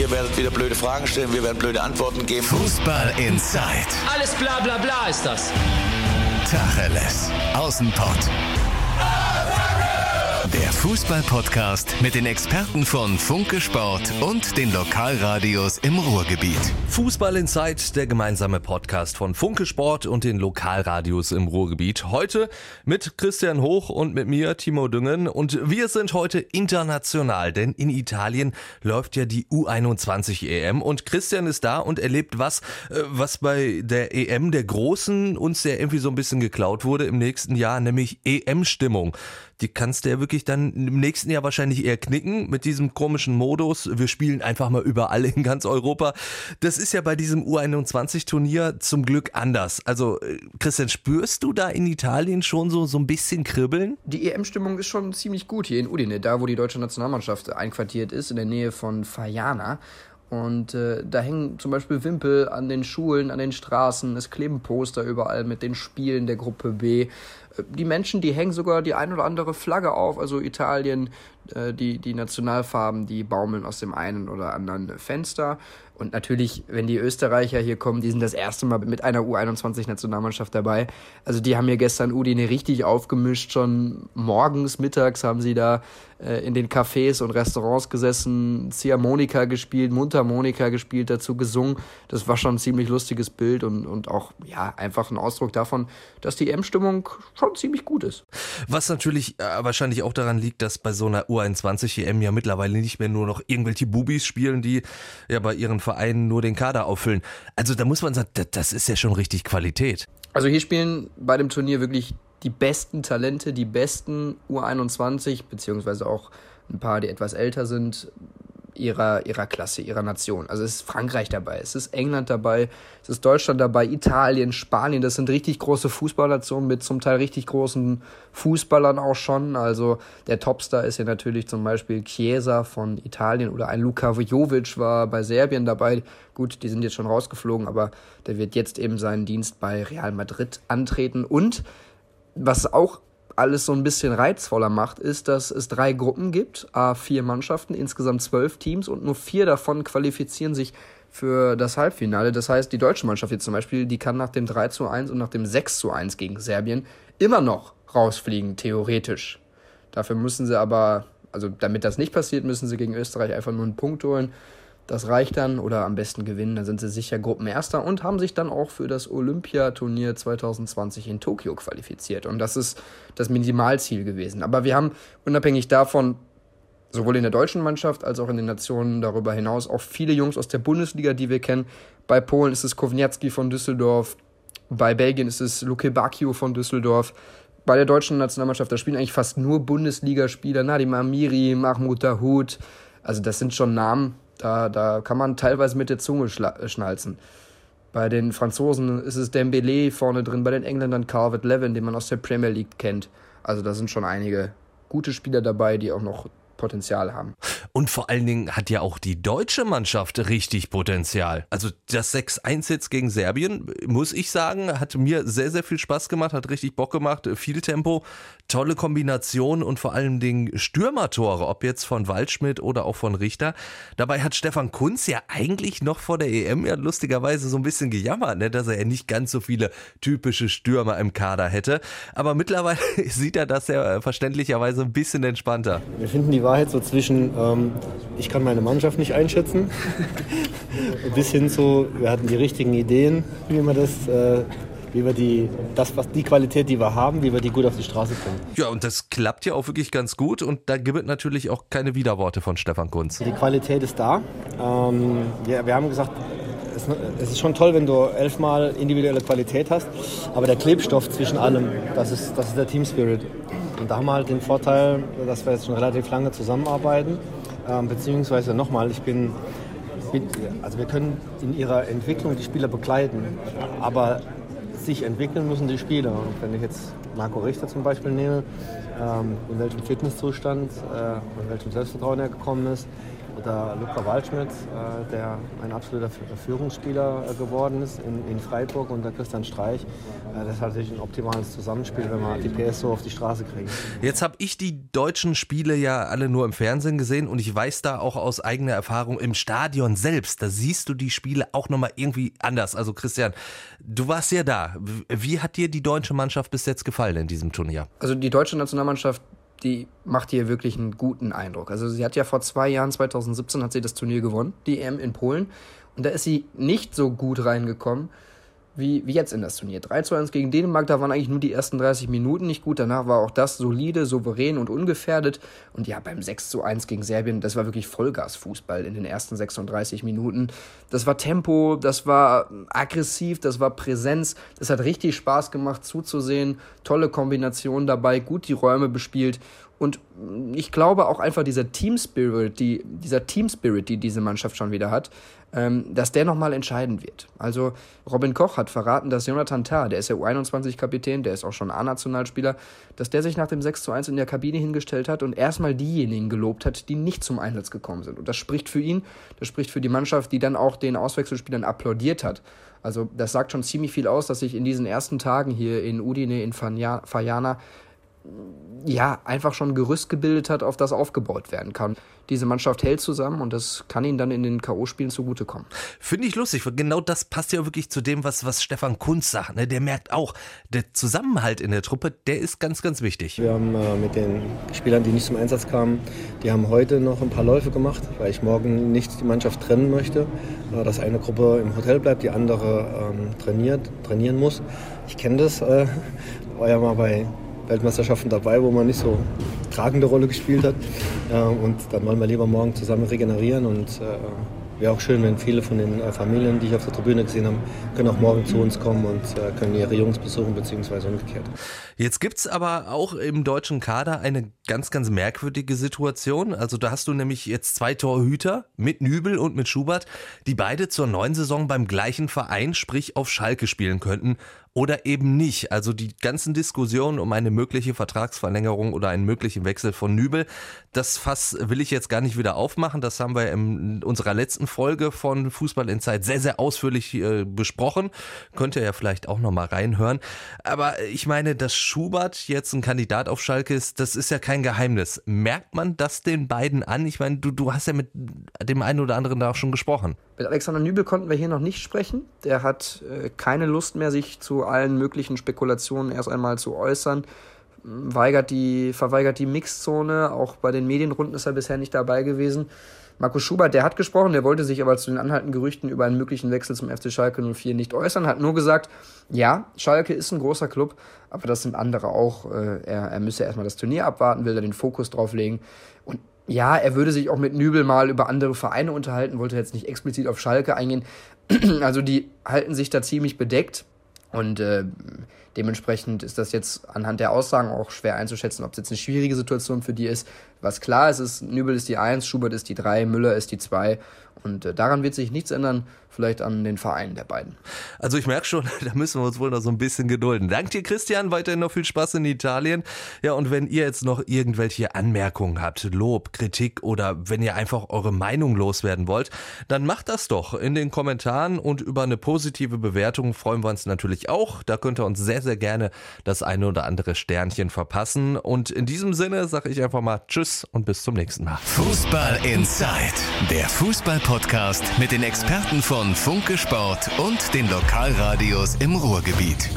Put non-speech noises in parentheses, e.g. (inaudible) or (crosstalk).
Ihr werdet wieder blöde Fragen stellen, wir werden blöde Antworten geben. Fußball Inside. Alles bla bla bla ist das. Tacheles. Außenpott. Fußball-Podcast mit den Experten von Funke Sport und den Lokalradios im Ruhrgebiet. Fußball Inside, der gemeinsame Podcast von Funke Sport und den Lokalradios im Ruhrgebiet. Heute mit Christian Hoch und mit mir, Timo Düngen. Und wir sind heute international, denn in Italien läuft ja die U21 EM und Christian ist da und erlebt was, äh, was bei der EM der Großen uns ja irgendwie so ein bisschen geklaut wurde im nächsten Jahr, nämlich EM-Stimmung die kannst du ja wirklich dann im nächsten Jahr wahrscheinlich eher knicken mit diesem komischen Modus. Wir spielen einfach mal überall in ganz Europa. Das ist ja bei diesem U21-Turnier zum Glück anders. Also, äh, Christian, spürst du da in Italien schon so, so ein bisschen Kribbeln? Die EM-Stimmung ist schon ziemlich gut hier in Udine, da wo die deutsche Nationalmannschaft einquartiert ist, in der Nähe von Fajana. Und äh, da hängen zum Beispiel Wimpel an den Schulen, an den Straßen, es kleben Poster überall mit den Spielen der Gruppe B. Die Menschen, die hängen sogar die ein oder andere Flagge auf, also Italien, äh, die, die Nationalfarben, die baumeln aus dem einen oder anderen Fenster. Und natürlich, wenn die Österreicher hier kommen, die sind das erste Mal mit einer U21-Nationalmannschaft dabei. Also die haben hier gestern Udine richtig aufgemischt. Schon morgens, mittags haben sie da äh, in den Cafés und Restaurants gesessen, Ziehharmonika gespielt, Mundharmonika gespielt, dazu gesungen. Das war schon ein ziemlich lustiges Bild und, und auch ja einfach ein Ausdruck davon, dass die M-Stimmung schon ziemlich gut ist. Was natürlich äh, wahrscheinlich auch daran liegt, dass bei so einer U21 EM ja mittlerweile nicht mehr nur noch irgendwelche Bubis spielen, die ja bei ihren Vereinen nur den Kader auffüllen. Also da muss man sagen, das ist ja schon richtig Qualität. Also hier spielen bei dem Turnier wirklich die besten Talente, die besten U21, beziehungsweise auch ein paar, die etwas älter sind, ihrer, ihrer Klasse, ihrer Nation. Also es ist Frankreich dabei, es ist England dabei, es ist Deutschland dabei, Italien, Spanien. Das sind richtig große Fußballnationen mit zum Teil richtig großen Fußballern auch schon. Also der Topstar ist ja natürlich zum Beispiel Chiesa von Italien oder ein Luka Jovic war bei Serbien dabei. Gut, die sind jetzt schon rausgeflogen, aber der wird jetzt eben seinen Dienst bei Real Madrid antreten. Und was auch alles so ein bisschen reizvoller macht, ist, dass es drei Gruppen gibt, a vier Mannschaften, insgesamt zwölf Teams und nur vier davon qualifizieren sich für das Halbfinale. Das heißt, die deutsche Mannschaft jetzt zum Beispiel, die kann nach dem 3 zu 1 und nach dem 6 zu 1 gegen Serbien immer noch rausfliegen, theoretisch. Dafür müssen sie aber, also damit das nicht passiert, müssen sie gegen Österreich einfach nur einen Punkt holen. Das reicht dann oder am besten gewinnen, dann sind sie sicher Gruppenerster und haben sich dann auch für das Olympiaturnier 2020 in Tokio qualifiziert. Und das ist das Minimalziel gewesen. Aber wir haben unabhängig davon sowohl in der deutschen Mannschaft als auch in den Nationen darüber hinaus auch viele Jungs aus der Bundesliga, die wir kennen. Bei Polen ist es Kowniacki von Düsseldorf, bei Belgien ist es Luke Bacchio von Düsseldorf. Bei der deutschen Nationalmannschaft, da spielen eigentlich fast nur Bundesligaspieler, Nadim Amiri, Mahmoud Dahoud. Also das sind schon Namen, da, da kann man teilweise mit der Zunge äh, schnalzen. Bei den Franzosen ist es Dembele vorne drin, bei den Engländern Calvert Levin, den man aus der Premier League kennt. Also da sind schon einige gute Spieler dabei, die auch noch Potenzial haben. Und vor allen Dingen hat ja auch die deutsche Mannschaft richtig Potenzial. Also das 6-1 jetzt gegen Serbien, muss ich sagen, hat mir sehr, sehr viel Spaß gemacht, hat richtig Bock gemacht, viel Tempo, tolle Kombination und vor allen Dingen Stürmertore, ob jetzt von Waldschmidt oder auch von Richter. Dabei hat Stefan Kunz ja eigentlich noch vor der EM ja lustigerweise so ein bisschen gejammert, ne, dass er ja nicht ganz so viele typische Stürmer im Kader hätte. Aber mittlerweile (laughs) sieht er das ja verständlicherweise ein bisschen entspannter. Wir finden die Wahrheit so zwischen ähm ich kann meine Mannschaft nicht einschätzen, (laughs) bis hin zu, wir hatten die richtigen Ideen, wie wir das äh, wie wir die, das, was die Qualität, die wir haben, wie wir die gut auf die Straße bringen. Ja, und das klappt ja auch wirklich ganz gut und da gibt es natürlich auch keine Widerworte von Stefan Kunz. Die Qualität ist da. Ähm, ja, wir haben gesagt, es, ist schon toll, wenn du elfmal individuelle Qualität hast, aber der Klebstoff zwischen allem, das ist, das ist der Team Spirit. Und da haben wir halt den Vorteil, dass wir jetzt schon relativ lange zusammenarbeiten ähm, beziehungsweise nochmal, ich bin, also wir können in ihrer Entwicklung die Spieler begleiten, aber sich entwickeln müssen die Spieler. Und wenn ich jetzt Marco Richter zum Beispiel nehme, ähm, in welchem Fitnesszustand, äh, in welchem Selbstvertrauen er gekommen ist, oder Luca Waldschmidt, äh, der ein absoluter Führungsspieler äh, geworden ist in, in Freiburg unter Christian Streich. Äh, das ist natürlich ein optimales Zusammenspiel, wenn man die PS so auf die Straße kriegt. Jetzt habe ich die deutschen Spiele ja alle nur im Fernsehen gesehen und ich weiß da auch aus eigener Erfahrung im Stadion selbst, da siehst du die Spiele auch nochmal irgendwie anders. Also Christian, du warst ja da. Wie hat dir die deutsche Mannschaft bis jetzt gefallen in diesem Turnier? Also die deutsche Nationalmannschaft die macht hier wirklich einen guten Eindruck. Also sie hat ja vor zwei Jahren, 2017, hat sie das Turnier gewonnen, die EM in Polen. Und da ist sie nicht so gut reingekommen wie, wie jetzt in das Turnier. 3 zu 1 gegen Dänemark, da waren eigentlich nur die ersten 30 Minuten nicht gut. Danach war auch das solide, souverän und ungefährdet. Und ja, beim 6 zu 1 gegen Serbien, das war wirklich Vollgasfußball in den ersten 36 Minuten. Das war Tempo, das war aggressiv, das war Präsenz. Das hat richtig Spaß gemacht zuzusehen. Tolle Kombination dabei, gut die Räume bespielt. Und ich glaube auch einfach dieser Team Spirit, die, dieser Team Spirit, die diese Mannschaft schon wieder hat, ähm, dass der nochmal entscheiden wird. Also Robin Koch hat verraten, dass Jonathan Tah, der ist ja U21-Kapitän, der ist auch schon A-Nationalspieler, dass der sich nach dem 6 zu 1 in der Kabine hingestellt hat und erstmal diejenigen gelobt hat, die nicht zum Einsatz gekommen sind. Und das spricht für ihn, das spricht für die Mannschaft, die dann auch den Auswechselspielern applaudiert hat. Also das sagt schon ziemlich viel aus, dass sich in diesen ersten Tagen hier in Udine, in Fajana, ja, einfach schon ein Gerüst gebildet hat, auf das aufgebaut werden kann. Diese Mannschaft hält zusammen und das kann ihnen dann in den K.O.-Spielen zugutekommen. Finde ich lustig, weil genau das passt ja wirklich zu dem, was, was Stefan Kunz sagt. Ne? Der merkt auch, der Zusammenhalt in der Truppe, der ist ganz, ganz wichtig. Wir haben äh, mit den Spielern, die nicht zum Einsatz kamen, die haben heute noch ein paar Läufe gemacht, weil ich morgen nicht die Mannschaft trennen möchte. Äh, dass eine Gruppe im Hotel bleibt, die andere ähm, trainiert, trainieren muss. Ich kenne das, äh, (laughs) war ja mal bei Weltmeisterschaften dabei, wo man nicht so tragende Rolle gespielt hat. und dann wollen wir lieber morgen zusammen regenerieren und äh, wäre auch schön, wenn viele von den äh, Familien, die ich auf der Tribüne gesehen habe, können auch morgen zu uns kommen und äh, können ihre Jungs besuchen, beziehungsweise umgekehrt. Jetzt gibt es aber auch im deutschen Kader eine ganz, ganz merkwürdige Situation. Also da hast du nämlich jetzt zwei Torhüter mit Nübel und mit Schubert, die beide zur neuen Saison beim gleichen Verein, sprich auf Schalke spielen könnten oder eben nicht. Also die ganzen Diskussionen um eine mögliche Vertragsverlängerung oder einen möglichen Wechsel von Nübel, das Fass will ich jetzt gar nicht wieder aufmachen. Das haben wir in unserer letzten Folge von Fußball in Zeit sehr, sehr ausführlich äh, besprochen. Könnt ihr ja vielleicht auch nochmal reinhören. Aber ich meine, dass Schubert jetzt ein Kandidat auf Schalke ist, das ist ja kein Geheimnis. Merkt man das den beiden an? Ich meine, du, du hast ja mit dem einen oder anderen da auch schon gesprochen. Mit Alexander Nübel konnten wir hier noch nicht sprechen. Der hat äh, keine Lust mehr, sich zu allen möglichen Spekulationen erst einmal zu äußern. Weigert die, verweigert die Mixzone. Auch bei den Medienrunden ist er bisher nicht dabei gewesen. Markus Schubert, der hat gesprochen, der wollte sich aber zu den anhaltenden Gerüchten über einen möglichen Wechsel zum FC Schalke 04 nicht äußern, hat nur gesagt, ja, Schalke ist ein großer Club, aber das sind andere auch. Äh, er, er müsse erstmal das Turnier abwarten, will da den Fokus drauf legen. Und ja, er würde sich auch mit Nübel mal über andere Vereine unterhalten, wollte jetzt nicht explizit auf Schalke eingehen. (clears throat) also die halten sich da ziemlich bedeckt. Und äh, dementsprechend ist das jetzt anhand der Aussagen auch schwer einzuschätzen, ob es jetzt eine schwierige Situation für die ist. Was klar ist, ist, Nübel ist die 1, Schubert ist die 3, Müller ist die 2. Und äh, daran wird sich nichts ändern, vielleicht an den Vereinen der beiden. Also ich merke schon, (laughs) da müssen wir uns wohl noch so ein bisschen gedulden. Dank dir, Christian, weiterhin noch viel Spaß in Italien. Ja, und wenn ihr jetzt noch irgendwelche Anmerkungen habt, Lob, Kritik oder wenn ihr einfach eure Meinung loswerden wollt, dann macht das doch in den Kommentaren und über eine positive Bewertung freuen wir uns natürlich auch. Da könnt ihr uns sehr, sehr gerne das eine oder andere Sternchen verpassen. Und in diesem Sinne sage ich einfach mal Tschüss und bis zum nächsten Mal. Fußball Inside, der Fußball Podcast mit den Experten von Funke Sport und den Lokalradios im Ruhrgebiet.